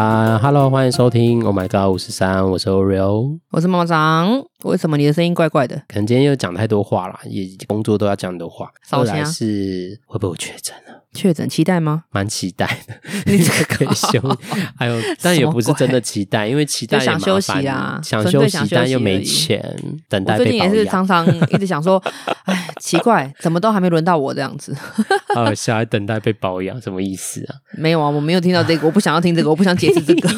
啊哈喽，欢迎收听 Oh My God 五十三，我是 Oreo，我是猫长。为什么你的声音怪怪的？可能今天又讲太多话了，也工作都要讲很多话。后来是会不会确诊了？确诊期待吗？蛮期待的，你这个 可以休。还有，但也不是真的期待，因为期待想休息啊，想休息，但又没钱，等待被。最近也是常常一直想说，哎，奇怪，怎么都还没轮到我这样子。啊，小孩等待被保养，什么意思啊？没有啊，我没有听到这个，我不想要听这个，我不想解释这个，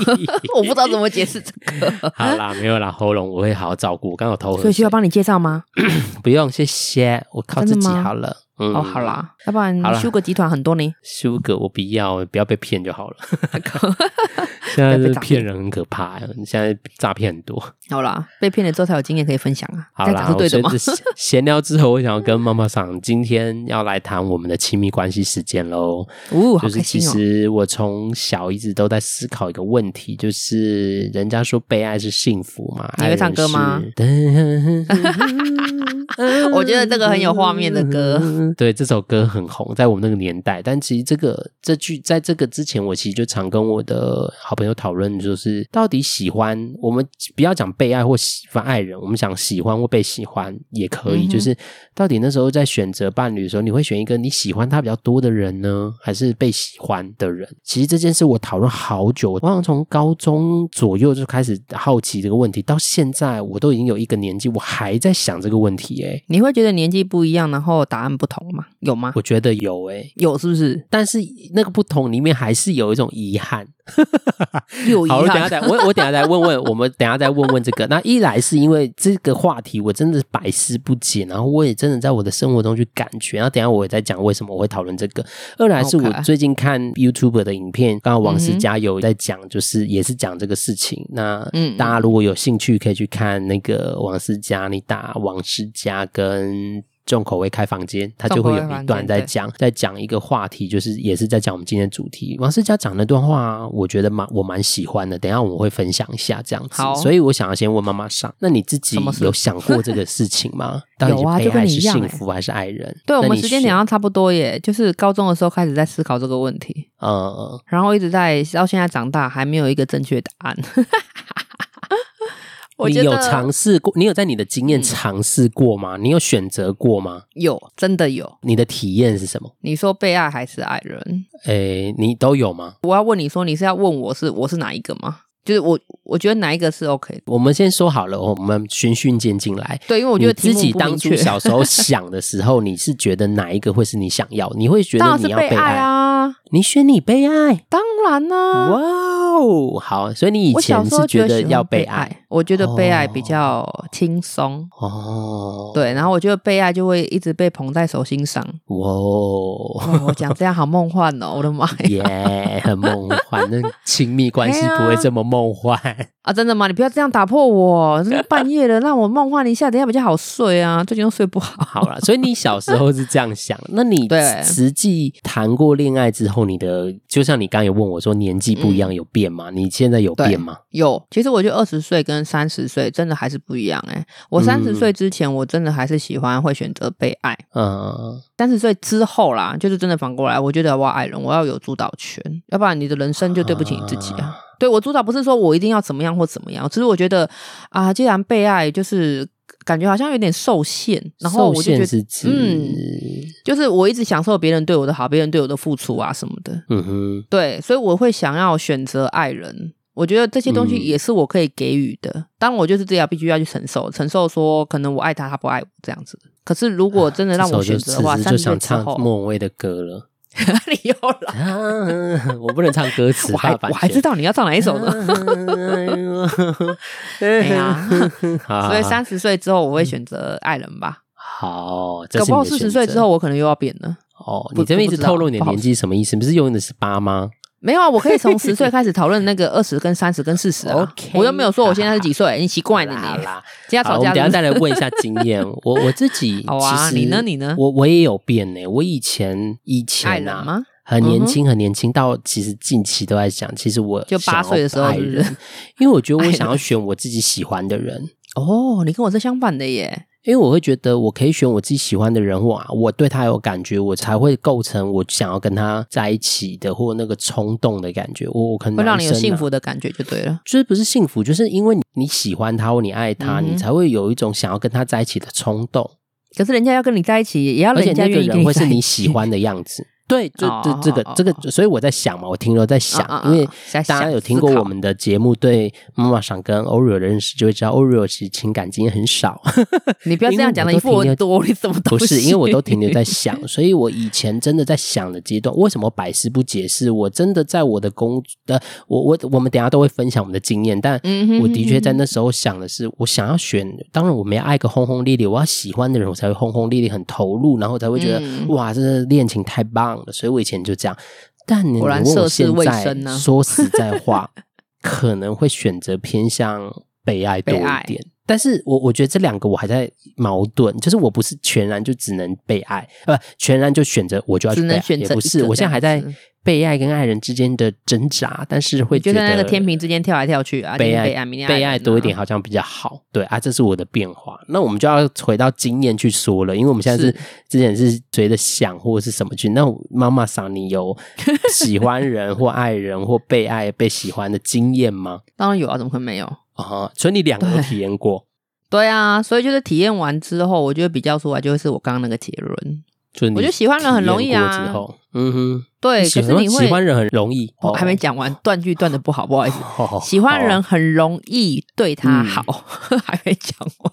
我不知道怎么解释这个。好啦，没有啦，喉咙我会好好照顾。我刚好头，所以需要帮你介绍吗？不用，谢谢，我靠自己好了。嗯、哦，好啦，要不然修个集团很多呢？修个我不要，不要被骗就好了。现在是骗人很可怕呀！现在诈骗很多。好啦，被骗了之后才有经验可以分享啊。好啦，是对的吗？闲聊之后，我想要跟妈妈桑今天要来谈我们的亲密关系时间喽。哦，就是其实我从小一直都在思考一个问题，就是人家说被爱是幸福嘛？你会唱歌吗？我觉得这个很有画面的歌。对，这首歌很红，在我们那个年代。但其实这个这句在这个之前，我其实就常跟我的好朋友讨论，就是到底喜欢我们不要讲被爱或喜欢爱人，我们想喜欢或被喜欢也可以。嗯、就是到底那时候在选择伴侣的时候，你会选一个你喜欢他比较多的人呢，还是被喜欢的人？其实这件事我讨论好久，我好像从高中左右就开始好奇这个问题，到现在我都已经有一个年纪，我还在想这个问题。哎，你会觉得年纪不一样，然后答案不同吗？有吗？我觉得有诶、欸，有是不是？但是那个不同里面还是有一种遗憾。有遗憾。好，我等下再我我等下再问问，我们等下再问问这个。那一来是因为这个话题我真的是百思不解，然后我也真的在我的生活中去感觉。然后等下我也在讲为什么我会讨论这个。二来是我最近看 YouTube 的影片，刚刚王思佳有在讲，就是也是讲这个事情。那嗯，大家如果有兴趣可以去看那个王思佳，你打王思佳跟。重口味开房间，他就会有一段在讲，在讲一个话题，就是也是在讲我们今天的主题。王思佳讲那段话，我觉得蛮我蛮喜欢的。等一下我们会分享一下这样子，好所以我想要先问妈妈上，那你自己有想过这个事情吗？有啊，就跟你一样，幸福还是爱人？对，我们时间点上差不多耶，就是高中的时候开始在思考这个问题，嗯，然后一直在到现在长大还没有一个正确答案。你有尝试过？你有在你的经验尝试过吗？嗯、你有选择过吗？有，真的有。你的体验是什么？你说被爱还是爱人？诶、欸，你都有吗？我要问你说，你是要问我是我是哪一个吗？就是我，我觉得哪一个是 OK 的。我们先说好了，我们循序渐进来。对，因为我觉得自己当初小时候 想的时候，你是觉得哪一个会是你想要？你会觉得你要被爱，被爱啊？你选你被爱？当然啦！哇哦，好，所以你以前是觉得要被爱？我觉得被爱比较轻松哦，对，然后我觉得被爱就会一直被捧在手心上。哇哦，我讲这样好梦幻哦，我的妈呀，yeah, 很梦幻，那亲密关系不会这么梦幻 啊！真的吗？你不要这样打破我，半夜了，让我梦幻一下，等下比较好睡啊。最近又睡不好。好了，所以你小时候是这样想，那你 实际谈过恋爱之后，你的就像你刚刚有问我说年纪不一样有变吗？嗯、你现在有变吗？有，其实我觉得二十岁跟三十岁真的还是不一样哎、欸！我三十岁之前，我真的还是喜欢会选择被爱。嗯，三十岁之后啦，就是真的反过来，我觉得我要爱人，我要有主导权，要不然你的人生就对不起你自己啊！嗯、对，我主导不是说我一定要怎么样或怎么样，只是我觉得啊，既然被爱，就是感觉好像有点受限，然后我就觉得，嗯，就是我一直享受别人对我的好，别人对我的付出啊什么的。嗯哼，对，所以我会想要选择爱人。我觉得这些东西也是我可以给予的，嗯、当我就是这样，必须要去承受，承受说可能我爱他，他不爱我这样子。可是如果真的让我选择的话，就想唱莫文蔚的歌了。你又来、啊，我不能唱歌词，我还我还知道你要唱哪一首呢。哎呀，所以三十岁之后我会选择爱人吧。好，搞不好四十岁之后我可能又要变了。哦，你这边一直透露你的年纪，什么意思？不是用的是八吗？没有啊，我可以从十岁开始讨论那个 二十跟三十跟四十啊。我又没有说我现在是几岁，啊、你奇怪你啦啦。今天吵架，我们等下再来问一下经验。我我自己，好啊，你呢？你呢？我我也有变呢。我以前以前啊，很年轻，很年轻，到其实近期都在想，其实我就八岁的时候是不是，因为我觉得我想要选我自己喜欢的人。哦，你跟我是相反的耶。因为我会觉得我可以选我自己喜欢的人，或我对他有感觉，我才会构成我想要跟他在一起的，或那个冲动的感觉。我我可能、啊、会让你有幸福的感觉就对了，就是不是幸福，就是因为你你喜欢他或你爱他，嗯、你才会有一种想要跟他在一起的冲动。可是人家要跟你在一起，也要人家愿意跟你在一起，会是你喜欢的样子。对，就这这个这个，所以我在想嘛，我停留在想，因为大家有听过我们的节目，对妈妈想跟 Oreo 的认识，就会知道 Oreo 其实情感经验很少。你不要这样讲的，一副我多，你怎么不是？因为我都停留在想，所以我以前真的在想的阶段，为什么百思不解释？我真的在我的工的，我我我们等下都会分享我们的经验，但我的确在那时候想的是，我想要选，当然我们要爱个轰轰烈烈，我要喜欢的人，我才会轰轰烈烈很投入，然后才会觉得哇，这恋情太棒。所以我以前就这样，但你问我现在说实在 话，可能会选择偏向被爱多一点。但是我我觉得这两个我还在矛盾，就是我不是全然就只能被爱，呃，不全然就选择我就要去被爱，也不是，我现在还在。被爱跟爱人之间的挣扎，但是会觉得在那个天平之间跳来跳去啊，被爱被爱，被爱多一点好像比较好，对啊，这是我的变化。那我们就要回到经验去说了，因为我们现在是之前是随着想或者是什么去。那妈妈桑，你有 喜欢人或爱人或被爱被喜欢的经验吗？当然有啊，怎么会没有啊？所以你两个都体验过对？对啊，所以就是体验完之后，我觉得比较出来就会是我刚刚那个结论。我觉得喜欢人很容易啊。之后嗯哼。对，可是你会喜欢人很容易。我还没讲完，断句断的不好，不好意思。喜欢人很容易对他好，还没讲完。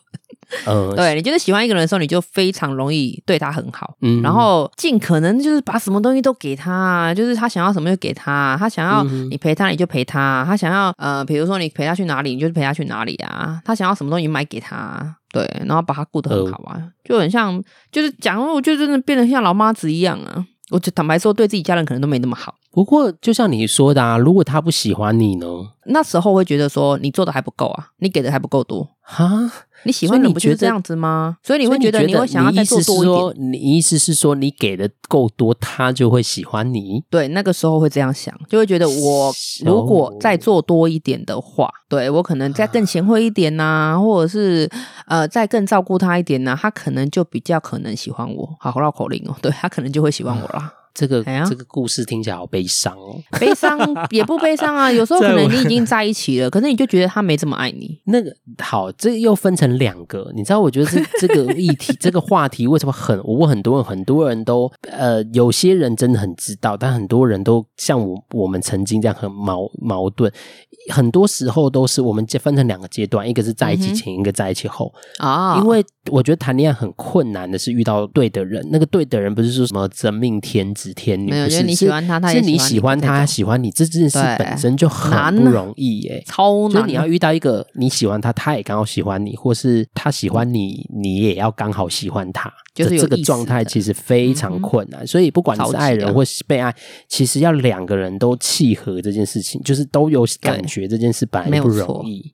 嗯，对，你就是喜欢一个人的时候，你就非常容易对他很好。嗯，然后尽可能就是把什么东西都给他，就是他想要什么就给他，他想要你陪他，你就陪他。他想要呃，比如说你陪他去哪里，你就陪他去哪里啊。他想要什么东西买给他，对，然后把他顾得很好啊，就很像，就是讲，我就真的变得像老妈子一样啊。我就坦白说，对自己家人可能都没那么好。不过，就像你说的啊，如果他不喜欢你呢？那时候会觉得说，你做的还不够啊，你给的还不够多哈。你喜欢你不就是这样子吗？所以你会觉得你会想要再做多一点。你意思是说，你给的够多，他就会喜欢你？对，那个时候会这样想，就会觉得我如果再做多一点的话，对，我可能再更贤惠一点呐，或者是呃再更照顾他一点呐，他可能就比较可能喜欢我。好绕口令哦，对，他可能就会喜欢我啦。这个、哎、这个故事听起来好悲伤哦，悲伤也不悲伤啊。有时候可能你已经在一起了，可是你就觉得他没这么爱你。那个好，这又分成两个。你知道，我觉得这 这个议题，这个话题为什么很？我问很多人，很多人都呃，有些人真的很知道，但很多人都像我我们曾经这样很矛矛盾。很多时候都是我们分成两个阶段，一个是在一起前，嗯、一个在一起后啊。因为我觉得谈恋爱很困难的是遇到对的人，那个对的人不是说什么真命天子天女，不 是你喜欢他，他是你喜欢他，喜欢你，这件事本身就很不容易耶，超难。所以你要遇到一个你喜欢他，他也刚好喜欢你，或是他喜欢你，你也要刚好喜欢他。就是这个状态其实非常困难，嗯、所以不管是爱人或是被爱，其实要两个人都契合这件事情，就是都有感觉这件事本来不容易。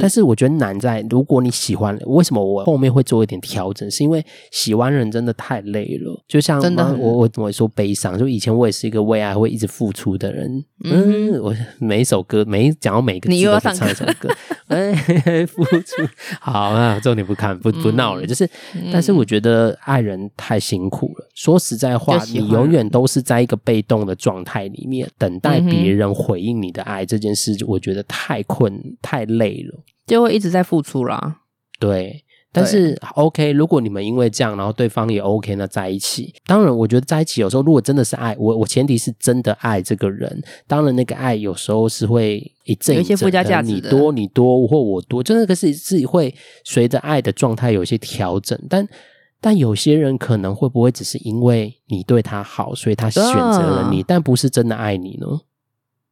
但是我觉得难在，如果你喜欢，为什么我后面会做一点调整？是因为喜欢人真的太累了。就像真的，我我怎么说悲伤？就以前我也是一个为爱会一直付出的人。嗯，我每一首歌，每讲到每个字都唱一首歌。哎，付出 好，啊重点不看不不闹了。就是，但是我觉得爱人太辛苦了。说实在话，你永远都是在一个被动的状态里面，等待别人回应你的爱这件事，我觉得太困太累。就会一直在付出啦，对。但是 OK，如果你们因为这样，然后对方也 OK，那在一起。当然，我觉得在一起有时候，如果真的是爱，我我前提是真的爱这个人。当然，那个爱有时候是会一阵一阵的，你多你多或我多，就那个是自己会随着爱的状态有一些调整。但但有些人可能会不会只是因为你对他好，所以他选择了你，但不是真的爱你呢？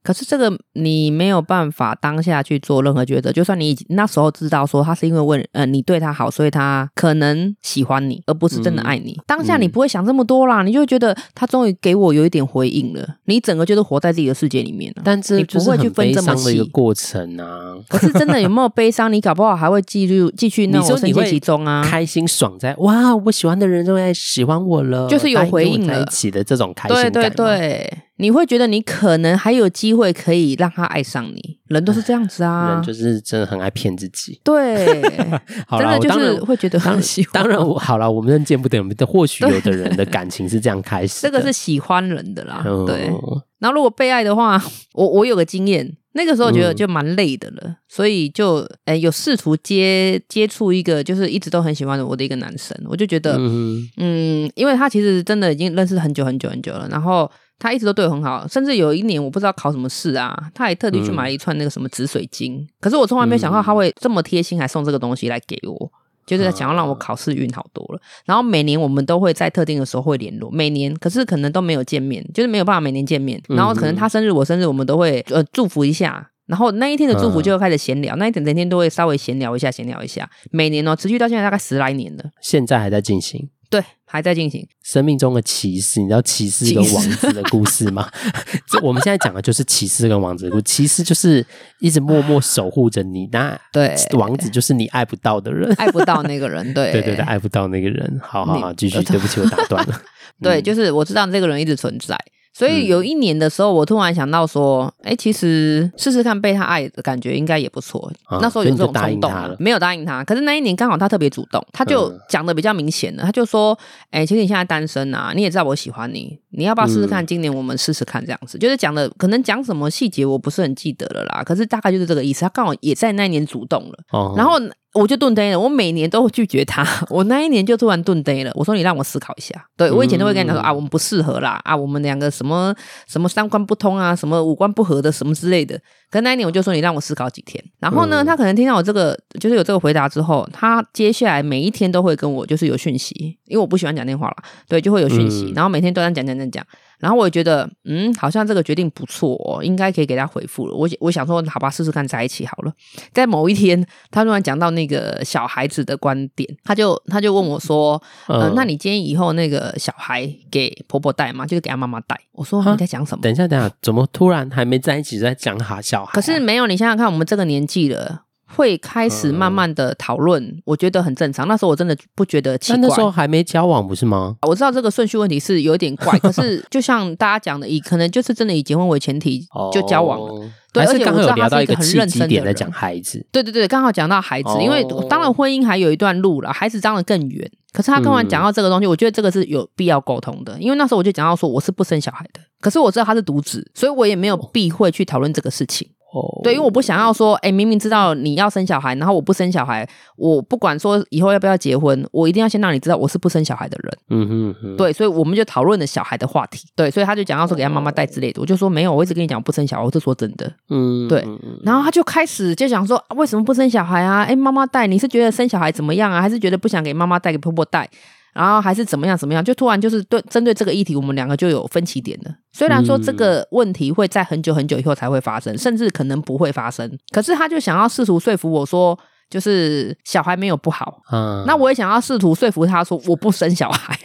可是这个你没有办法当下去做任何抉择，就算你那时候知道说他是因为问呃你对他好，所以他可能喜欢你，而不是真的爱你。嗯、当下你不会想这么多啦，你就会觉得他终于给我有一点回应了。你整个就是活在自己的世界里面了，但是你不会去分这么细的一个过程啊。可是真的有没有悲伤？你搞不好还会继续继续那种深陷其中啊，开心爽在哇，我喜欢的人终于喜欢我了，就是有回应了，在一起的这种开心感。对对对。你会觉得你可能还有机会可以让他爱上你，人都是这样子啊，人就是真的很爱骗自己。对，真的就是会觉得很喜欢。当然，我好了，我们见不得，但或许有的人的感情是这样开始。这个是喜欢人的啦，嗯、对。然后如果被爱的话，我我有个经验，那个时候觉得就蛮累的了，嗯、所以就诶有试图接接触一个就是一直都很喜欢我的一个男生，我就觉得嗯，嗯，因为他其实真的已经认识很久很久很久了，然后。他一直都对我很好，甚至有一年我不知道考什么试啊，他还特地去买了一串那个什么紫水晶。嗯、可是我从来没有想到他会这么贴心，还送这个东西来给我，就是想要让我考试运好多了。嗯、然后每年我们都会在特定的时候会联络，每年可是可能都没有见面，就是没有办法每年见面。然后可能他生日我生日我们都会呃祝福一下，然后那一天的祝福就会开始闲聊，嗯、那一天整天都会稍微闲聊一下，闲聊一下。每年哦，持续到现在大概十来年了，现在还在进行。对，还在进行生命中的骑士，你知道骑士跟王子的故事吗？这我们现在讲的就是骑士跟王子的故事。骑士就是一直默默守护着你，那对王子就是你爱不到的人，爱不到那个人，对对对对，爱不到那个人。好好好，继续，对不起，我打断了。对，就是我知道这个人一直存在。所以有一年的时候，我突然想到说，哎、嗯，其实试试看被他爱的感觉应该也不错。啊、那时候有这种冲动，没有答应他。可是那一年刚好他特别主动，他就讲的比较明显了。嗯、他就说，哎，其实你现在单身啊，你也知道我喜欢你，你要不要试试看？今年我们试试看这样子，嗯、就是讲的可能讲什么细节我不是很记得了啦。可是大概就是这个意思。他刚好也在那一年主动了，哦、然后。我就顿呆了，我每年都会拒绝他。我那一年就突然顿呆了。我说：“你让我思考一下。对”我以前都会跟你讲说：“啊，我们不适合啦，啊，我们两个什么什么三观不通啊，什么五官不合的什么之类的。”可那一年我就说：“你让我思考几天。”然后呢，他可能听到我这个就是有这个回答之后，他接下来每一天都会跟我就是有讯息，因为我不喜欢讲电话了，对，就会有讯息，然后每天都在讲讲讲讲。然后我也觉得，嗯，好像这个决定不错哦，应该可以给他回复了。我我想说，好吧，试试看在一起好了。在某一天，他突然讲到那个小孩子的观点，他就他就问我说，嗯、呃，那你建议以后那个小孩给婆婆带吗？就是给他妈妈带？我说你在讲什么？等一下，等一下，怎么突然还没在一起在讲哈小孩、啊？可是没有，你想想看，我们这个年纪了。会开始慢慢的讨论，嗯、我觉得很正常。那时候我真的不觉得奇怪。那时候还没交往，不是吗？我知道这个顺序问题是有点怪，可是就像大家讲的，以可能就是真的以结婚为前提就交往了。哦、对，而且刚好有聊到一个很认真点在讲孩子。对对对，刚好讲到孩子，哦、因为当然婚姻还有一段路了，孩子当然更远。可是他刚刚讲到这个东西，嗯、我觉得这个是有必要沟通的，因为那时候我就讲到说我是不生小孩的，可是我知道他是独子，所以我也没有避讳去讨论这个事情。哦，对，因为我不想要说，哎，明明知道你要生小孩，然后我不生小孩，我不管说以后要不要结婚，我一定要先让你知道我是不生小孩的人。嗯哼，哼，对，所以我们就讨论了小孩的话题。对，所以他就讲到说给他妈妈带之类的，我就说没有，我一直跟你讲不生小孩，我是说真的。嗯，对，然后他就开始就想说，为什么不生小孩啊？哎，妈妈带，你是觉得生小孩怎么样啊？还是觉得不想给妈妈带，给婆婆带？然后还是怎么样怎么样，就突然就是对针对这个议题，我们两个就有分歧点了。虽然说这个问题会在很久很久以后才会发生，甚至可能不会发生，可是他就想要试图说服我说，就是小孩没有不好。嗯，那我也想要试图说服他说，我不生小孩。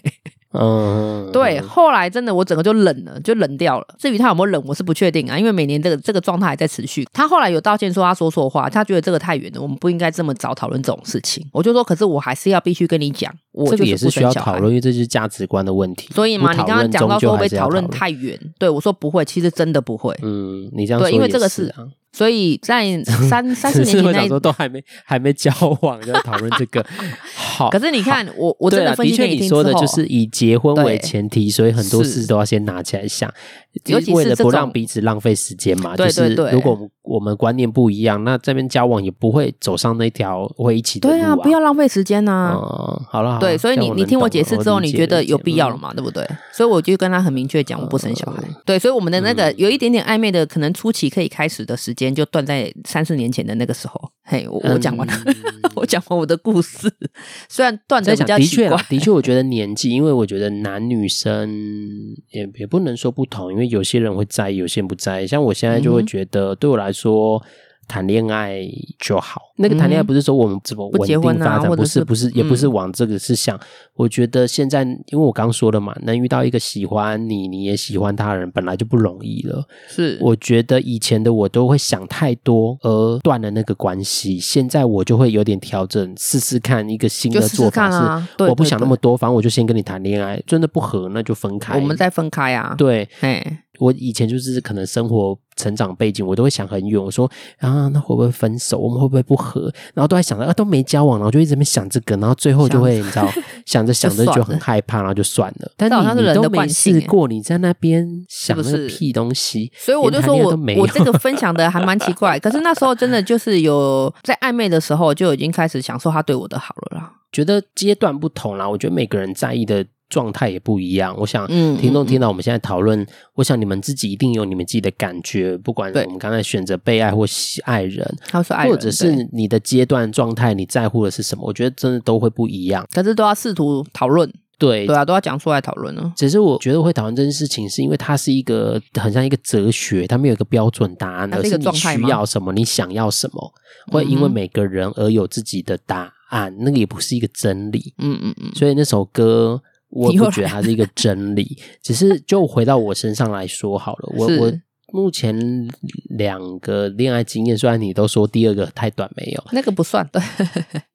嗯，对，后来真的我整个就冷了，就冷掉了。至于他有没有冷，我是不确定啊，因为每年这个这个状态还在持续。他后来有道歉说他说错话，他觉得这个太远了，我们不应该这么早讨论这种事情。我就说，可是我还是要必须跟你讲，我这个也是需要讨论，因为这是价值观的问题。所以嘛，你刚刚讲到说会讨论太远，对我说不会，其实真的不会。嗯，你这样。对，因为这个是。所以在三三四年前那时候 都还没还没交往就讨论这个，好。可是你看我我真的分析给你听之后，的确你说的就是以结婚为前提，所以很多事都要先拿起来想，尤其是为了不让彼此浪费时间嘛。就是如果我们观念不一样，那这边交往也不会走上那条会一起的路啊。对啊，不要浪费时间呐。嗯，好了，对，所以你你听我解释之后，你觉得有必要了嘛？对不对？所以我就跟他很明确讲，我不生小孩。对，所以我们的那个有一点点暧昧的，可能初期可以开始的时间就断在。三四年前的那个时候，嘿，我我讲完了，嗯、我讲完我的故事。虽然断的比较奇怪，的确，的确，我觉得年纪，因为我觉得男女生也也不能说不同，因为有些人会在意，有些人不在意。像我现在就会觉得，对我来说。谈恋爱就好，那个谈恋爱不是说我们怎么稳定发展，不是不是，也不是往这个是想。我觉得现在，因为我刚说了嘛，能遇到一个喜欢你，你也喜欢他人，本来就不容易了。是，我觉得以前的我都会想太多而断了那个关系，现在我就会有点调整，试试看一个新的做法。是，我不想那么多，反正我就先跟你谈恋爱，真的不合那就分开，我们再分开啊。对，哎。我以前就是可能生活成长背景，我都会想很远。我说啊，那会不会分手？我们会不会不和？然后都在想着啊，都没交往，然后就一直在想这个，然后最后就会你知道，想着想着就很害怕，然后就算了。但你你都没试过，你在那边想那个屁东西，所以我就说我我这个分享的还蛮奇怪。可是那时候真的就是有在暧昧的时候就已经开始享受他对我的好了啦。觉得阶段不同啦，我觉得每个人在意的。状态也不一样，我想听众听到我们现在讨论，我想你们自己一定有你们自己的感觉，不管我们刚才选择被爱或喜爱人，爱人，或者是你的阶段状态，你在乎的是什么？我觉得真的都会不一样，可是都要试图讨论，对对啊，都要讲出来讨论呢。只是我觉得会讨论这件事情，是因为它是一个很像一个哲学，它没有一个标准答案，而是你需要什么，你想要什么，会因为每个人而有自己的答案，那个也不是一个真理。嗯嗯嗯，所以那首歌。我不觉得它是一个真理，只是就回到我身上来说好了。我 我目前两个恋爱经验，虽然你都说第二个太短，没有那个不算，对。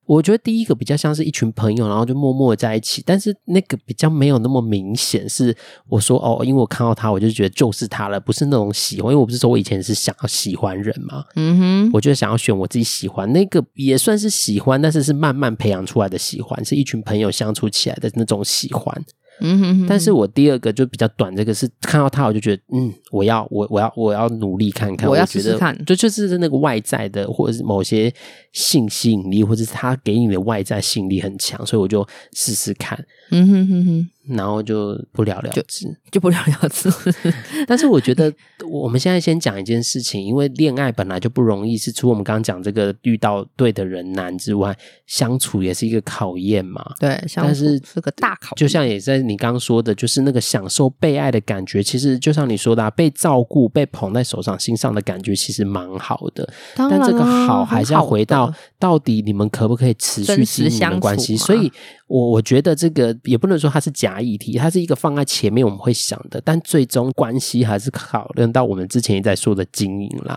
我觉得第一个比较像是一群朋友，然后就默默在一起，但是那个比较没有那么明显。是我说哦，因为我看到他，我就觉得就是他了，不是那种喜欢。因为我不是说我以前是想要喜欢人嘛，嗯哼，我就想要选我自己喜欢那个，也算是喜欢，但是是慢慢培养出来的喜欢，是一群朋友相处起来的那种喜欢。嗯哼，哼，但是我第二个就比较短，这个是看到他我就觉得，嗯，我要我我要我要努力看看，我要试试看，就就是那个外在的或者是某些性吸引力，或者是他给你的外在吸引力很强，所以我就试试看。嗯哼哼哼。然后就不了了之，就，就不了了之。但是我觉得我们现在先讲一件事情，因为恋爱本来就不容易，是除我们刚刚讲这个遇到对的人难之外，相处也是一个考验嘛。对，但是是个大考验。就像也在你刚刚说的，就是那个享受被爱的感觉，其实就像你说的，啊，被照顾、被捧在手掌心上的感觉，其实蛮好的。但这个好还是要回到到底你们可不可以持续经营的关系？所以。我我觉得这个也不能说它是假议题，它是一个放在前面我们会想的，但最终关系还是考虑到我们之前也在说的经营啦。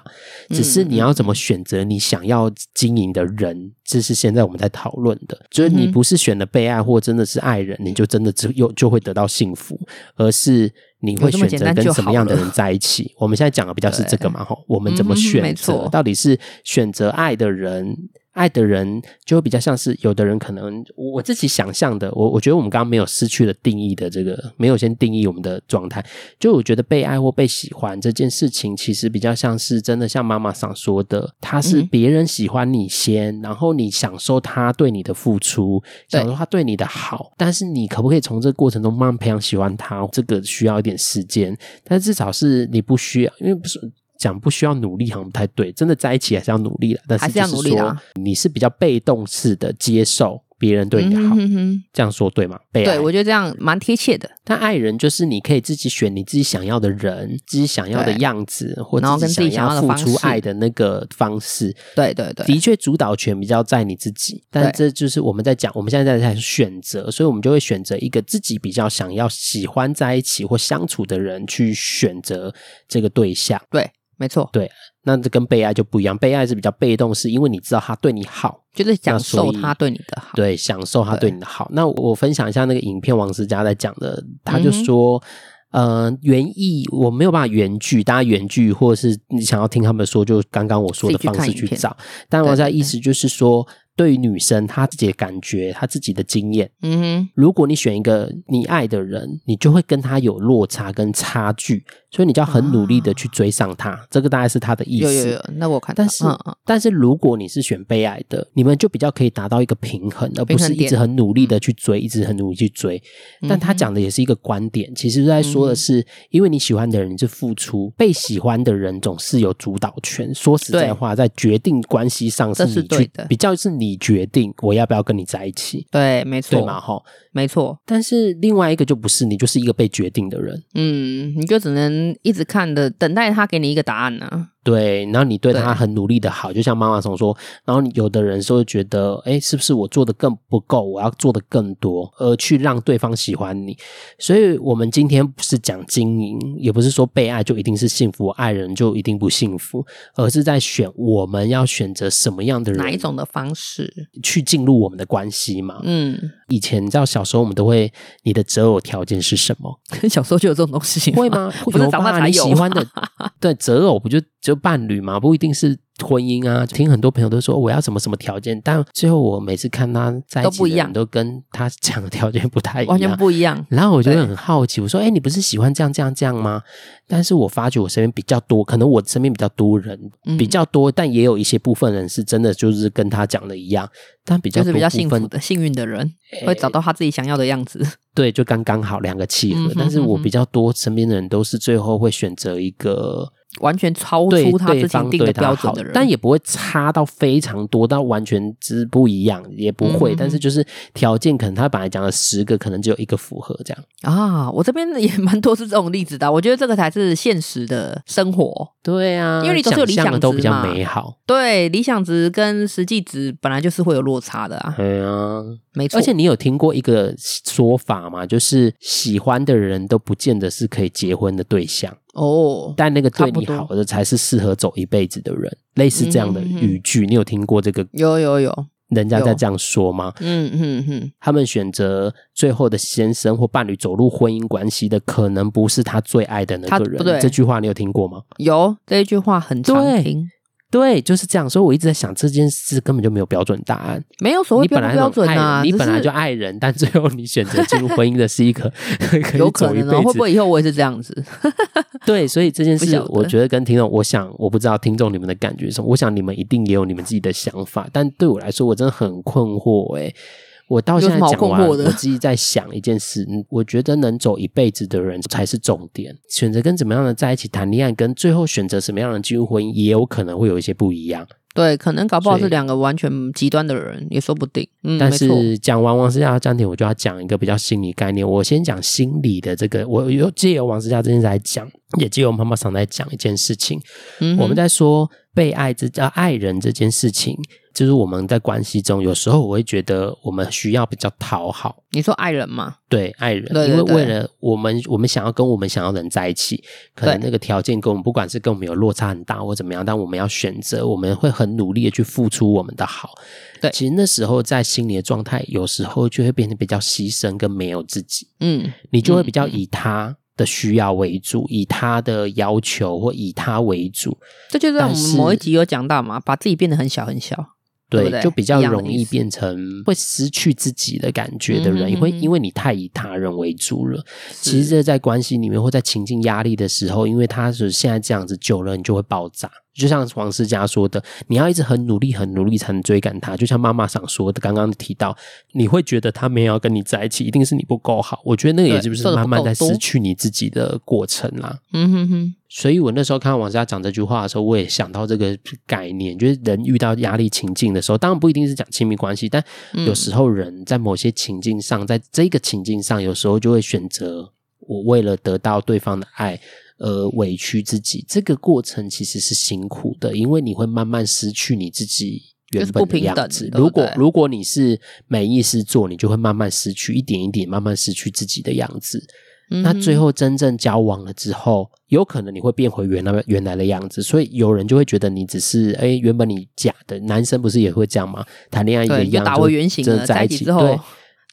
只是你要怎么选择你想要经营的人，这是现在我们在讨论的。就是你不是选了被爱或真的是爱人，你就真的只有就会得到幸福，而是你会选择跟什么样的人在一起。我们现在讲的比较是这个嘛，吼，我们怎么选择？到底是选择爱的人？爱的人就会比较像是有的人可能我自己想象的，我我觉得我们刚刚没有失去了定义的这个，没有先定义我们的状态。就我觉得被爱或被喜欢这件事情，其实比较像是真的像妈妈想说的，他是别人喜欢你先，然后你享受他对你的付出，享受他对你的好，但是你可不可以从这个过程中慢慢培养喜欢他？这个需要一点时间，但至少是你不需要，因为不是。讲不需要努力好像不太对，真的在一起还是要努力的，但是就是说你是比较被动式的接受别人对你的好，这样说对吗？对，我觉得这样蛮贴切的。但爱人就是你可以自己选你自己想要的人，自己想要的样子，或者自己想要付出爱的那个方式。对对对，的确主导权比较在你自己，但这就是我们在讲，我们现在在选择，所以我们就会选择一个自己比较想要喜欢在一起或相处的人去选择这个对象。对。没错，对，那这跟被爱就不一样。被爱是比较被动，是因为你知道他对你好，就是享受他对你的好，对，享受他对你的好。那我分享一下那个影片，王思佳在讲的，他就说，嗯、呃，原意我没有办法原句，大家原句或者是你想要听他们说，就刚刚我说的方式去找。但王思佳意思就是说。对于女生，她自己的感觉，她自己的经验，嗯哼，如果你选一个你爱的人，你就会跟他有落差跟差距，所以你就要很努力的去追上他。啊、这个大概是他的意思。有有有，那我看，但是、嗯、但是如果你是选被爱的，你们就比较可以达到一个平衡，而不是一直很努力的去追，一直很努力去追。但他讲的也是一个观点，其实在说的是，因为你喜欢的人是付出，被喜欢的人总是有主导权。说实在话，在决定关系上是你去比较是你。你决定我要不要跟你在一起？对，没错，对嘛？哈，没错。但是另外一个就不是，你就是一个被决定的人。嗯，你就只能一直看的，等待他给你一个答案呢、对，然后你对他很努力的好，就像妈妈总说，然后有的人是会觉得，哎，是不是我做的更不够？我要做的更多，而去让对方喜欢你。所以，我们今天不是讲经营，也不是说被爱就一定是幸福，爱人就一定不幸福，而是在选我们要选择什么样的人，哪一种的方式去进入我们的关系嘛？嗯，以前你知道小时候我们都会，你的择偶条件是什么？小时候就有这种东西，会吗？不是长大才有你喜欢的，对，择偶不就就伴侣嘛？不一定是。婚姻啊，听很多朋友都说我要什么什么条件，但最后我每次看他在一起都不一样，都跟他讲的条件不太一样，完全不一样。然后我就很好奇，我说：“哎，你不是喜欢这样这样这样吗？”但是我发觉我身边比较多，可能我身边比较多人比较多，但也有一些部分人是真的就是跟他讲的一样，但比较多就是比较幸福的幸运的人会找到他自己想要的样子。对，就刚刚好两个契合。嗯哼嗯哼。但是我比较多身边的人都是最后会选择一个。完全超出他自己定的标准的人，但也不会差到非常多，到完全之不一样，也不会。嗯、但是就是条件，可能他本来讲了十个，可能只有一个符合这样啊。我这边也蛮多是这种例子的，我觉得这个才是现实的生活。对啊，因为你都是有理想都比较美好。对，理想值跟实际值本来就是会有落差的啊。对啊，没错。而且你有听过一个说法吗？就是喜欢的人都不见得是可以结婚的对象。哦，但那个对你好的才是适合走一辈子的人，类似这样的语句，你有听过这个？有有有，人家在这样说吗？嗯嗯嗯，他们选择最后的先生或伴侣走入婚姻关系的，可能不是他最爱的那个人。这句话你有听过吗？有，这一句话很常听。对，就是这样。所以我一直在想，这件事根本就没有标准答案，没有所谓标准标准啊。你本来就爱人，但最后你选择进入婚姻的是一个 有可能哦。会不会以后我也是这样子？对，所以这件事，我觉得跟听众，我想我不知道听众你们的感觉是什么。我想你们一定也有你们自己的想法，但对我来说，我真的很困惑诶。我到现在讲完，我 自己在想一件事，我觉得能走一辈子的人才是重点。选择跟怎么样的在一起谈恋爱，跟最后选择什么样的进入婚姻，也有可能会有一些不一样。对，可能搞不好是两个完全极端的人，也说不定。嗯，但是讲完王思佳的暂停，我就要讲一个比较心理概念。我先讲心理的这个，我有借由王思佳这件事来讲，也借由妈妈常在讲一件事情。嗯，我们在说被爱这叫爱人这件事情。就是我们在关系中，有时候我会觉得我们需要比较讨好。你说爱人吗？对，爱人，对对对，因为为了我们，我们想要跟我们想要的人在一起，可能那个条件跟我们不管是跟我们有落差很大或怎么样，但我们要选择，我们会很努力的去付出我们的好。对，其实那时候在心里的状态，有时候就会变得比较牺牲跟没有自己。嗯，你就会比较以他的需要为主，嗯、以他的要求或以他为主。这就是我们某一集有讲到嘛，把自己变得很小很小。对，就比较容易变成会失去自己的感觉的人，因为因为你太以他人为主了。其实这在关系里面或在情境压力的时候，因为他是现在这样子久了，你就会爆炸。就像王思佳说的，你要一直很努力、很努力才能追赶他。就像妈妈想说的，刚刚提到，你会觉得他没有要跟你在一起，一定是你不够好。我觉得那个也就是慢慢在失去你自己的过程啦。嗯哼哼。所以我那时候看到王思佳讲这句话的时候，我也想到这个概念，就是人遇到压力情境的时候，当然不一定是讲亲密关系，但有时候人在某些情境上，在这个情境上，有时候就会选择我为了得到对方的爱。呃，委屈自己，这个过程其实是辛苦的，因为你会慢慢失去你自己原本的样子。如果如果你是没意思做，你就会慢慢失去，一点一点慢慢失去自己的样子。嗯、那最后真正交往了之后，有可能你会变回原来原来的样子。所以有人就会觉得你只是哎，原本你假的。男生不是也会这样吗？谈恋爱也一样，打回原形了，在一起之后对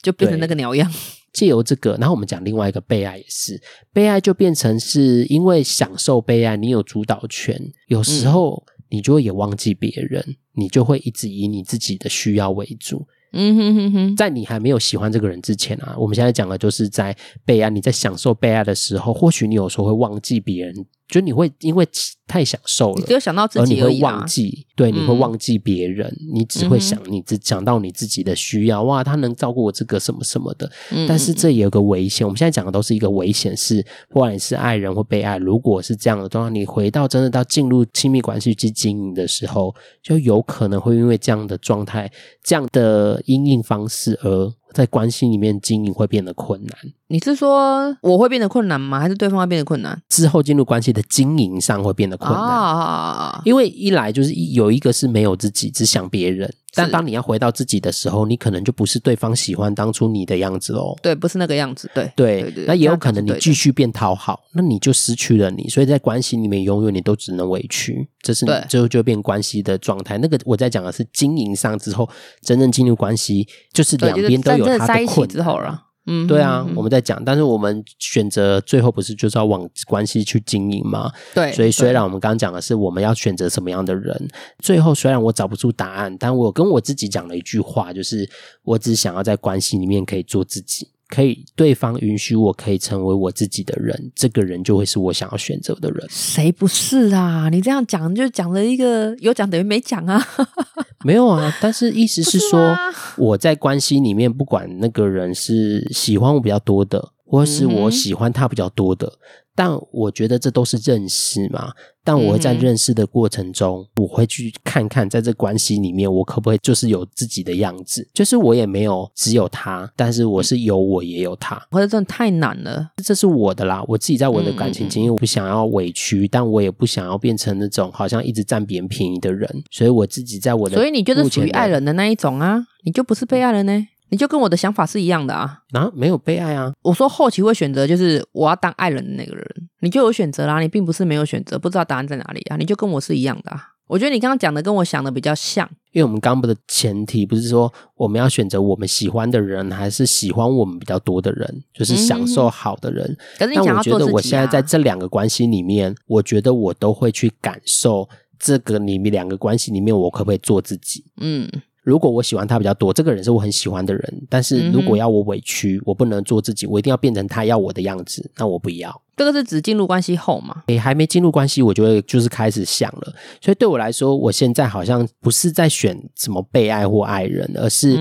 就变成那个鸟样。借由这个，然后我们讲另外一个被爱也是，被爱就变成是因为享受被爱，你有主导权，有时候你就会也忘记别人，嗯、你就会一直以你自己的需要为主。嗯哼哼哼，在你还没有喜欢这个人之前啊，我们现在讲的就是在被爱，你在享受被爱的时候，或许你有时候会忘记别人。就你会因为太享受了，你只有想到自己而，而你会忘记，对，你会忘记别人，嗯、你只会想你只想到你自己的需要。哇，他能照顾我这个什么什么的，嗯、但是这也有个危险。我们现在讲的都是一个危险，是不管你是爱人或被爱，如果是这样的状况，你回到真的到进入亲密关系去经营的时候，就有可能会因为这样的状态、这样的因应方式，而在关系里面经营会变得困难。你是说我会变得困难吗？还是对方会变得困难？之后进入关系的经营上会变得困难啊！因为一来就是有一个是没有自己，只想别人。但当你要回到自己的时候，你可能就不是对方喜欢当初你的样子哦。对，不是那个样子。对对对，那也有可能你继续变讨好，那你就失去了你。所以在关系里面，永远你都只能委屈，这是你最后就变关系的状态。那个我在讲的是经营上之后，真正进入关系，就是两边都有他的困难之后了。嗯，对啊，我们在讲，但是我们选择最后不是就是要往关系去经营吗？对，所以虽然我们刚刚讲的是我们要选择什么样的人，最后虽然我找不出答案，但我跟我自己讲了一句话，就是我只想要在关系里面可以做自己。可以，对方允许我可以成为我自己的人，这个人就会是我想要选择的人。谁不是啊？你这样讲就讲了一个有讲等于没讲啊？没有啊，但是意思是说，我在关系里面，不管那个人是喜欢我比较多的，或是我喜欢他比较多的。嗯但我觉得这都是认识嘛。但我会在认识的过程中，我会去看看，在这关系里面，我可不可以就是有自己的样子？就是我也没有只有他，但是我是有我也有他。我觉得真的太难了，这是我的啦。我自己在我的感情经验，我不想要委屈，但我也不想要变成那种好像一直占别人便宜的人。所以我自己在我的，所以你就是属于爱人的那一种啊，你就不是被爱人呢？你就跟我的想法是一样的啊！啊，没有被爱啊！我说后期会选择，就是我要当爱人的那个人，你就有选择啦。你并不是没有选择，不知道答案在哪里啊！你就跟我是一样的啊！我觉得你刚刚讲的跟我想的比较像，因为我们刚刚的前提不是说我们要选择我们喜欢的人，还是喜欢我们比较多的人，就是享受好的人。可是你想要做自己啊。但我觉得我现在在这两个关系里面，我觉得我都会去感受这个你们两个关系里面，我可不可以做自己？嗯。如果我喜欢他比较多，这个人是我很喜欢的人，但是如果要我委屈，嗯、我不能做自己，我一定要变成他要我的样子，那我不要。这个是指进入关系后嘛？你，还没进入关系，我就会就是开始想了。所以对我来说，我现在好像不是在选什么被爱或爱人，而是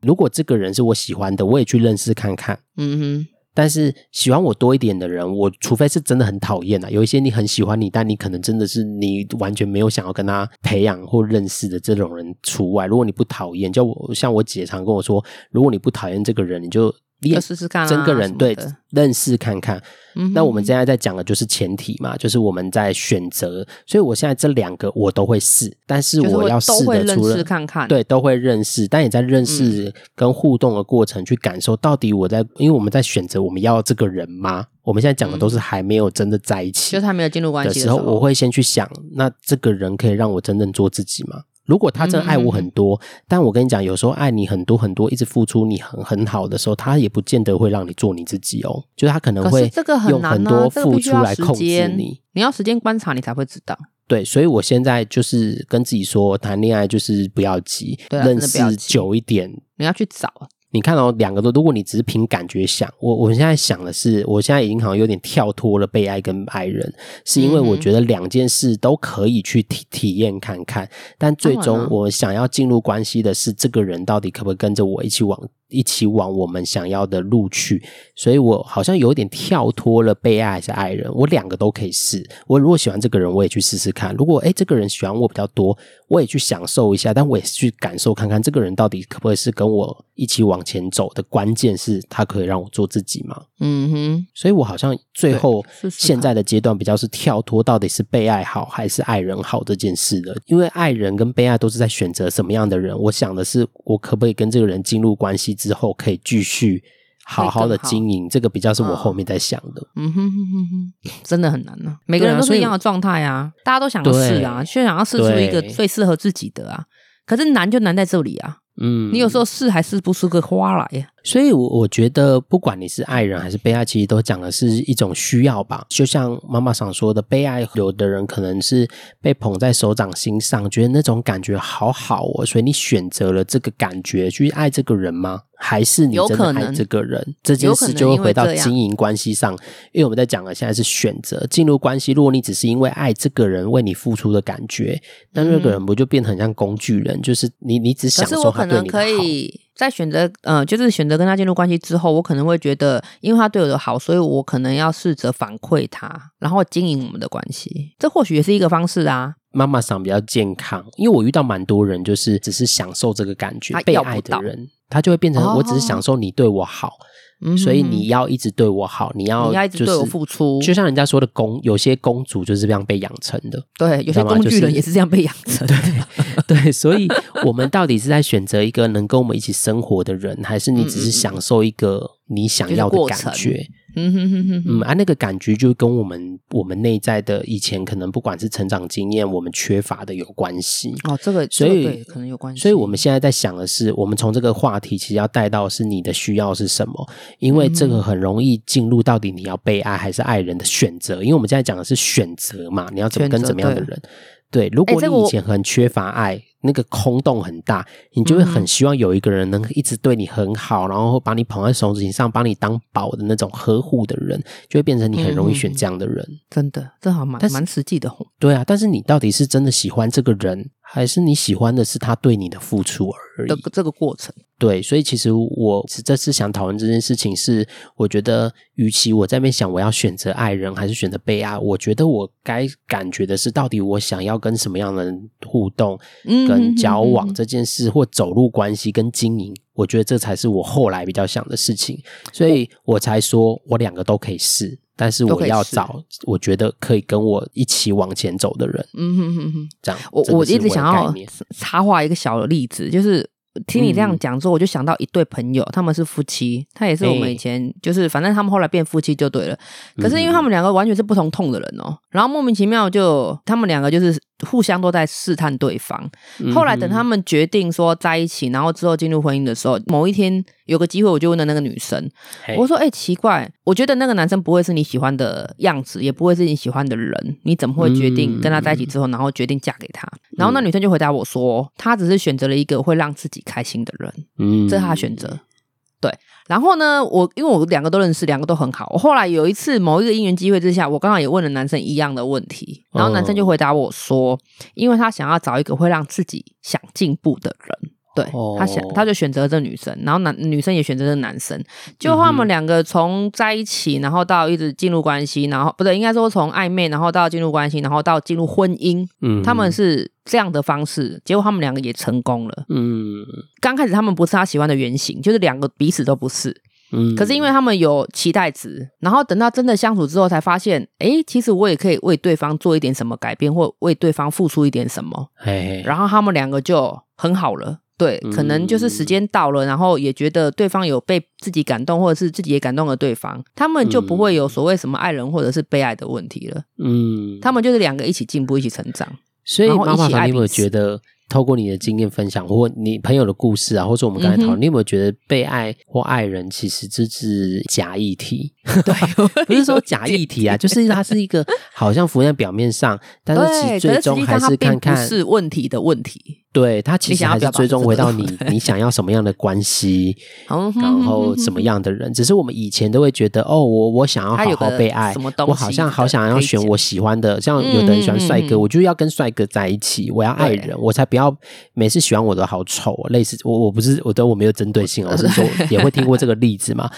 如果这个人是我喜欢的，我也去认识看看。嗯哼。但是喜欢我多一点的人，我除非是真的很讨厌啊，有一些你很喜欢你，但你可能真的是你完全没有想要跟他培养或认识的这种人除外。如果你不讨厌，就我像我姐常跟我说，如果你不讨厌这个人，你就。你试试看，整个人对认识看看。那我们现在在讲的就是前提嘛，就是我们在选择。所以我现在这两个我都会试，但是我要试的除了看看，对，都会认识，但也在认识跟互动的过程去感受到底我在，因为我们在选择我们要这个人吗？我们现在讲的都是还没有真的在一起，就他没有进入关系的时候，我会先去想，那这个人可以让我真正做自己吗？如果他真的爱我很多，嗯、但我跟你讲，有时候爱你很多很多，一直付出你很很好的时候，他也不见得会让你做你自己哦。就是他可能会用很多付出来控制你。你要时间观察，你才会知道。对，所以我现在就是跟自己说，谈恋爱就是不要急，啊、认识久一点，你要去找。你看到、哦、两个都，如果你只是凭感觉想，我我现在想的是，我现在已经好像有点跳脱了被爱跟爱人，是因为我觉得两件事都可以去体体验看看，但最终我想要进入关系的是这个人到底可不可以跟着我一起往。一起往我们想要的路去，所以我好像有点跳脱了被爱还是爱人，我两个都可以试。我如果喜欢这个人，我也去试试看。如果诶，这个人喜欢我比较多，我也去享受一下，但我也去感受看看这个人到底可不可以是跟我一起往前走的。关键是他可以让我做自己吗？嗯哼。所以我好像最后现在的阶段比较是跳脱到底是被爱好还是爱人好这件事的，因为爱人跟被爱都是在选择什么样的人。我想的是，我可不可以跟这个人进入关系？之后可以继续好好的经营，这个比较是我后面在想的。嗯哼哼哼哼，真的很难呢、啊。每个人都是一样的状态啊，大家都想要试啊，却想要试出一个最适合自己的啊。可是难就难在这里啊。嗯，你有时候试还试不出个花来呀。所以，我我觉得，不管你是爱人还是被爱，其实都讲的是一种需要吧。就像妈妈想说的，被爱，有的人可能是被捧在手掌心上，觉得那种感觉好好哦，所以你选择了这个感觉去爱这个人吗？还是你真的爱这个人？这件事就会回到经营关系上，因为我们在讲的现在是选择进入关系。如果你只是因为爱这个人为你付出的感觉，那那个人不就变得很像工具人？就是你，你只享受他对你的好。在选择，呃，就是选择跟他进入关系之后，我可能会觉得，因为他对我的好，所以我可能要试着反馈他，然后经营我们的关系。这或许也是一个方式啊。妈妈嗓比较健康，因为我遇到蛮多人，就是只是享受这个感觉，被爱的人，他就会变成我只是享受你对我好。嗯，所以你要一直对我好，你要、就是、你要一直对我付出，就像人家说的公，有些公主就是这样被养成的，对，有些工具人也是这样被养成的，对，对，所以我们到底是在选择一个能跟我们一起生活的人，还是你只是享受一个你想要的感觉？嗯哼哼哼，嗯啊，那个感觉就跟我们我们内在的以前可能不管是成长经验，我们缺乏的有关系哦。这个所以、这个、对可能有关系。所以我们现在在想的是，我们从这个话题其实要带到是你的需要是什么？因为这个很容易进入到底你要被爱还是爱人的选择。因为我们现在讲的是选择嘛，你要怎么跟怎么样的人？对，如果你以前很缺乏爱。欸那个空洞很大，你就会很希望有一个人能一直对你很好，嗯、然后把你捧在手指上，把你当宝的那种呵护的人，就会变成你很容易选这样的人。嗯、真的，这好蛮蛮实际的。对啊，但是你到底是真的喜欢这个人，还是你喜欢的是他对你的付出而已？这个这个过程。对，所以其实我这次想讨论这件事情是，我觉得，与其我在那边想我要选择爱人还是选择被爱，我觉得我该感觉的是，到底我想要跟什么样的人互动，嗯。跟交往这件事，或走入关系跟经营，我觉得这才是我后来比较想的事情，所以我才说我两个都可以试，但是我要找我觉得可以跟我一起往前走的人。嗯哼哼哼，这样。我我一直想要插话一个小的例子，就是。听你这样讲之后，我就想到一对朋友，他们是夫妻，他也是我们以前就是，反正他们后来变夫妻就对了。可是因为他们两个完全是不同痛的人哦，然后莫名其妙就他们两个就是互相都在试探对方。后来等他们决定说在一起，然后之后进入婚姻的时候，某一天有个机会，我就问了那个女生，我说：“哎，奇怪，我觉得那个男生不会是你喜欢的样子，也不会是你喜欢的人，你怎么会决定跟他在一起之后，然后决定嫁给他？”然后那女生就回答我说：“他只是选择了一个会让自己。”开心的人，嗯，这是他选择。对，然后呢，我因为我两个都认识，两个都很好。我后来有一次某一个因缘机会之下，我刚好也问了男生一样的问题，然后男生就回答我说，因为他想要找一个会让自己想进步的人。对，他想，他就选择了这女生，然后男女生也选择这男生，就他们两个从在一起，然后到一直进入关系，然后不对，应该说从暧昧，然后到进入关系，然后到进入婚姻，嗯，他们是这样的方式，结果他们两个也成功了，嗯，刚开始他们不是他喜欢的原型，就是两个彼此都不是，嗯，可是因为他们有期待值，然后等到真的相处之后，才发现，诶，其实我也可以为对方做一点什么改变，或为对方付出一点什么，嘿嘿，然后他们两个就很好了。对，可能就是时间到了，然后也觉得对方有被自己感动，或者是自己也感动了对方，他们就不会有所谓什么爱人或者是被爱的问题了。嗯，他们就是两个一起进步，一起成长。所以，妈妈，你有没有觉得？透过你的经验分享，或你朋友的故事啊，或者我们刚才讨论，你有没有觉得被爱或爱人其实这是假议题？对，不是说假议题啊，就是它是一个好像浮在表面上，但是其实最终还是看看是问题的问题。对，它其实还是最终回到你，你想要什么样的关系，然后什么样的人。只是我们以前都会觉得，哦，我我想要好好被爱，我好像好想要选我喜欢的，像有的人喜欢帅哥，我就要跟帅哥在一起，我要爱人，我才不要。每次喜欢我的好丑，类似我我不是我都我没有针对性，我是说也会听过这个例子嘛，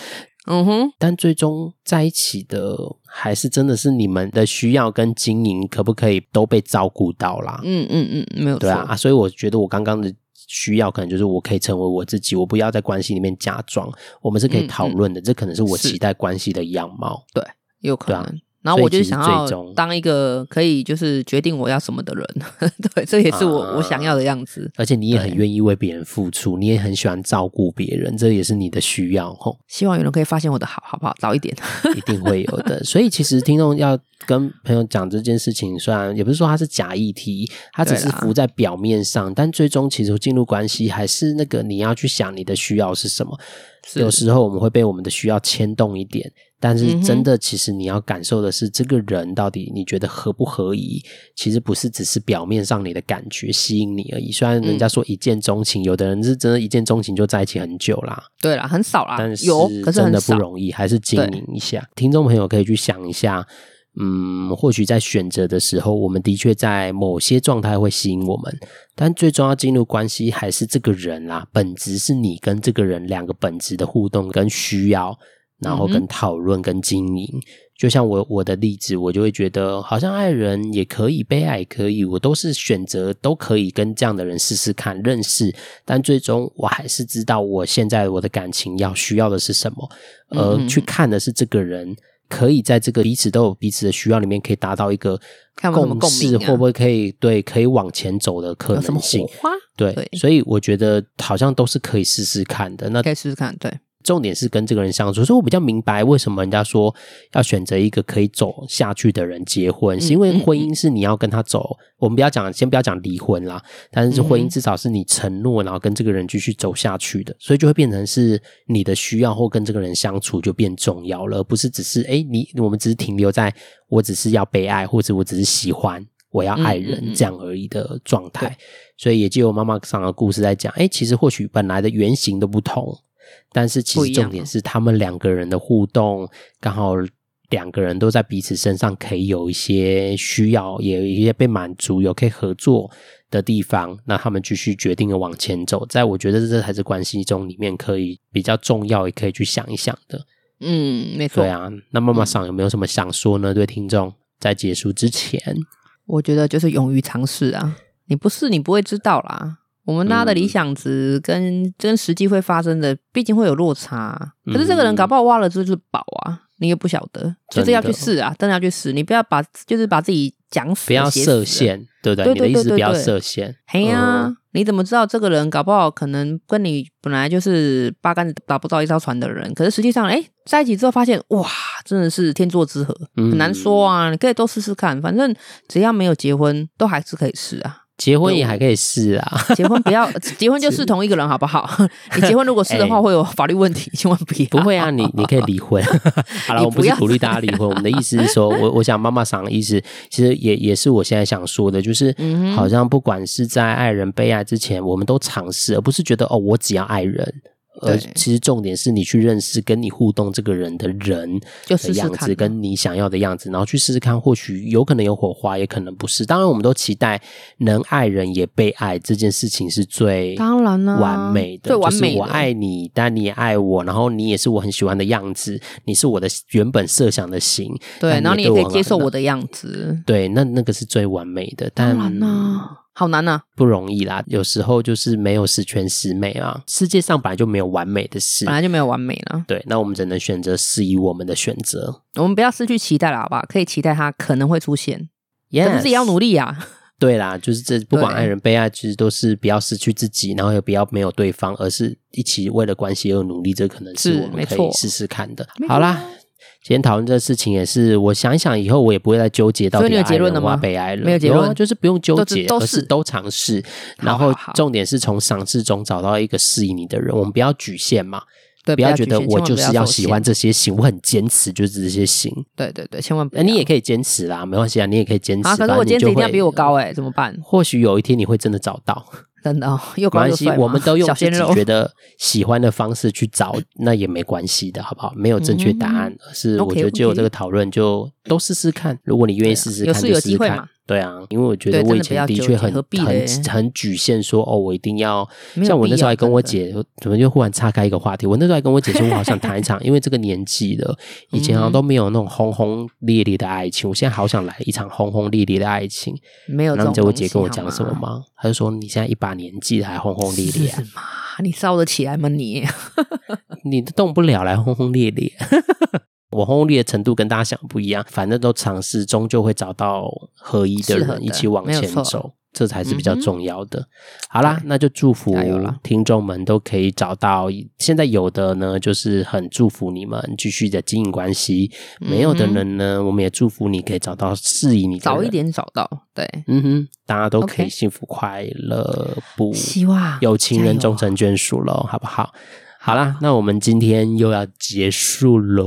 嗯哼，但最终在一起的还是真的是你们的需要跟经营可不可以都被照顾到啦？嗯嗯嗯，没有错。对啊，啊，所以我觉得我刚刚的需要可能就是我可以成为我自己，我不要在关系里面假装，我们是可以讨论的，嗯嗯，这可能是我期待关系的样貌，对，有可能。然后我就想要当一个可以就是决定我要什么的人，对，这也是我、啊、我想要的样子。而且你也很愿意为别人付出，你也很喜欢照顾别人，这也是你的需要。吼，希望有人可以发现我的好，好不好？早一点，一定会有的。所以其实听众要跟朋友讲这件事情，虽然也不是说它是假议题，它只是浮在表面上，但最终其实进入关系还是那个你要去想你的需要是什么。有时候我们会被我们的需要牵动一点，但是真的，其实你要感受的是这个人到底你觉得合不合宜，其实不是只是表面上你的感觉吸引你而已。虽然人家说一见钟情，有的人是真的一见钟情就在一起很久啦，对啦，很少啦，但是真的不容易，还是经营一下。听众朋友可以去想一下。嗯，或许在选择的时候，我们的确在某些状态会吸引我们，但最终要进入关系还是这个人啦。本质是你跟这个人两个本质的互动跟需要，然后跟讨论跟经营。嗯、就像我我的例子，我就会觉得好像爱人也可以，被爱也可以，我都是选择都可以跟这样的人试试看认识，但最终我还是知道我现在我的感情要需要的是什么，而去看的是这个人。可以在这个彼此都有彼此的需要里面，可以达到一个共识，会不会可以对可以往前走的可能性？对，对，所以我觉得好像都是可以试试看的。那可以试试看，对。重点是跟这个人相处，所以我比较明白为什么人家说要选择一个可以走下去的人结婚，是因为婚姻是你要跟他走。我们不要讲，先不要讲离婚啦，但是婚姻至少是你承诺，然后跟这个人继续走下去的，所以就会变成是你的需要或跟这个人相处就变重要了，而不是只是诶，你我们只是停留在我只是要被爱，或者我只是喜欢我要爱人这样而已的状态。所以也就有妈妈上的故事在讲，诶，其实或许本来的原型都不同。但是其实重点是他们两个人的互动，刚好两个人都在彼此身上可以有一些需要，也有一些被满足，有可以合作的地方。那他们继续决定的往前走，在我觉得这才是关系中里面可以比较重要，也可以去想一想的。嗯，没错。对啊，那妈妈桑有没有什么想说呢？对听众在结束之前，我觉得就是勇于尝试啊，你不试你不会知道啦。我们拉的理想值跟跟实际会发生的，毕竟会有落差。可是这个人搞不好挖了之后就是宝啊，你也不晓得，就是要去试啊，真的要去试。你不要把就是把自己讲死，不要设限，对不对？你的意思不要设限。嘿呀，你怎么知道这个人搞不好可能跟你本来就是八竿子打不到一艘船的人？可是实际上，哎，在一起之后发现，哇，真的是天作之合，很难说啊。你可以都试试看，反正只要没有结婚，都还是可以试啊。结婚也还可以试啊，结婚不要 结婚就是同一个人好不好？你结婚如果试的话，会有法律问题，千万不要。不会啊，你你可以离婚。好了，我不是鼓励大家离婚，我们的意思是说，我 我想妈妈桑的意思，其实也也是我现在想说的，就是好像不管是在爱人被爱之前，我们都尝试，而不是觉得哦，我只要爱人。呃，其实重点是你去认识跟你互动这个人的人的样子，跟你想要的样子，然后去试试看，或许有可能有火花，也可能不是。当然，我们都期待能爱人也被爱这件事情是最当然了完美的，最完美。我爱你，但你也爱我，然后你也是我很喜欢的样子，你是我的原本设想的型，对，然后你也可以接受我的样子，对，那那个是最完美的。当然了。好难呐，不容易啦。有时候就是没有十全十美啊，世界上本来就没有完美的事，本来就没有完美了。对，那我们只能选择适宜我们的选择。我们不要失去期待了，好不好？可以期待它可能会出现，但是自己要努力啊。对啦，就是这不管爱人被爱，其实都是不要失去自己，然后也不要没有对方，而是一起为了关系而努力。这可能是我们可以试试看的。好啦。今天讨论这个事情也是，我想一想以后我也不会再纠结到底爱人或被爱了。没有结论，就是不用纠结，都是都尝试。然后重点是从尝试中找到一个适应你的人。我们不要局限嘛，对，不要觉得我就是要喜欢这些型，我很坚持就是这些型。对对对，千万不。你也可以坚持啦，没关系啊，你也可以坚持。啊，可是我坚持一定要比我高哎，怎么办？或许有一天你会真的找到。真的，又关系，我们都用自己觉得喜欢的方式去找，那也没关系的，好不好？没有正确答案，而是我觉得就有这个讨论，就都试试看。如果你愿意试试看，就试试看。对啊，因为我觉得我以前的确很很很局限，说哦，我一定要像我那时候还跟我姐，怎么就忽然岔开一个话题？我那时候还跟我姐说，我好想谈一场，因为这个年纪了，以前好像都没有那种轰轰烈烈的爱情，我现在好想来一场轰轰烈烈的爱情。没有，然后你知道我姐跟我讲什么吗？她就说：“你现在一把年纪还轰轰烈烈，你烧得起来吗？你 你都动不了来轰轰烈烈。”我轰烈的程度跟大家想的不一样，反正都尝试，终究会找到合一的人一起往前走，这才是比较重要的。嗯、好啦，那就祝福听众们都可以找到。现在有的呢，就是很祝福你们继续的经营关系；没有的人呢，我们也祝福你可以找到适宜你早一点找到。对，嗯哼，大家都可以幸福快乐，不希望有情人终成眷属喽，好不好？好啦，那我们今天又要结束喽。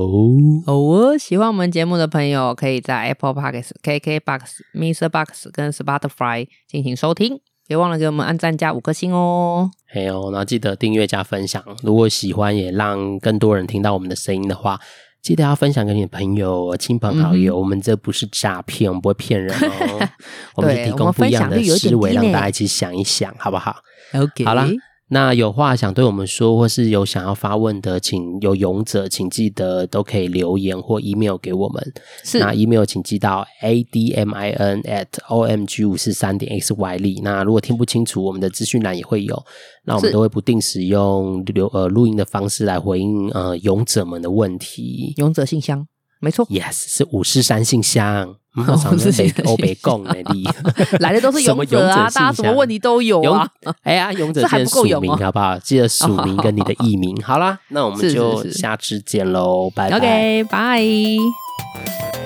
好哦，喜欢我们节目的朋友，可以在 Apple Podcasts、KK Box、Mr. Box 跟 Spotify 进行收听。别忘了给我们按赞加五颗星哦。还有，那记得订阅加分享。如果喜欢，也让更多人听到我们的声音的话，记得要分享给你的朋友、亲朋好友。嗯、我们这不是诈骗，我们不会骗人哦。我们提供不一样的思维，让大家一起想一想，好不好？OK，好啦。那有话想对我们说，或是有想要发问的，请有勇者，请记得都可以留言或 email 给我们。是，那 email 请寄到 admin at omg 五四三点 xyz。那如果听不清楚，我们的资讯栏也会有。那我们都会不定时用留呃录音的方式来回应呃勇者们的问题。勇者信箱，没错，yes 是五四三信箱。上次被欧北共的力 来的都是勇者啊，大家什么问题都有啊。哎呀，勇者先署名好不好？记得署名跟你的艺名。好啦，那我们就下次见喽，拜拜。OK，拜。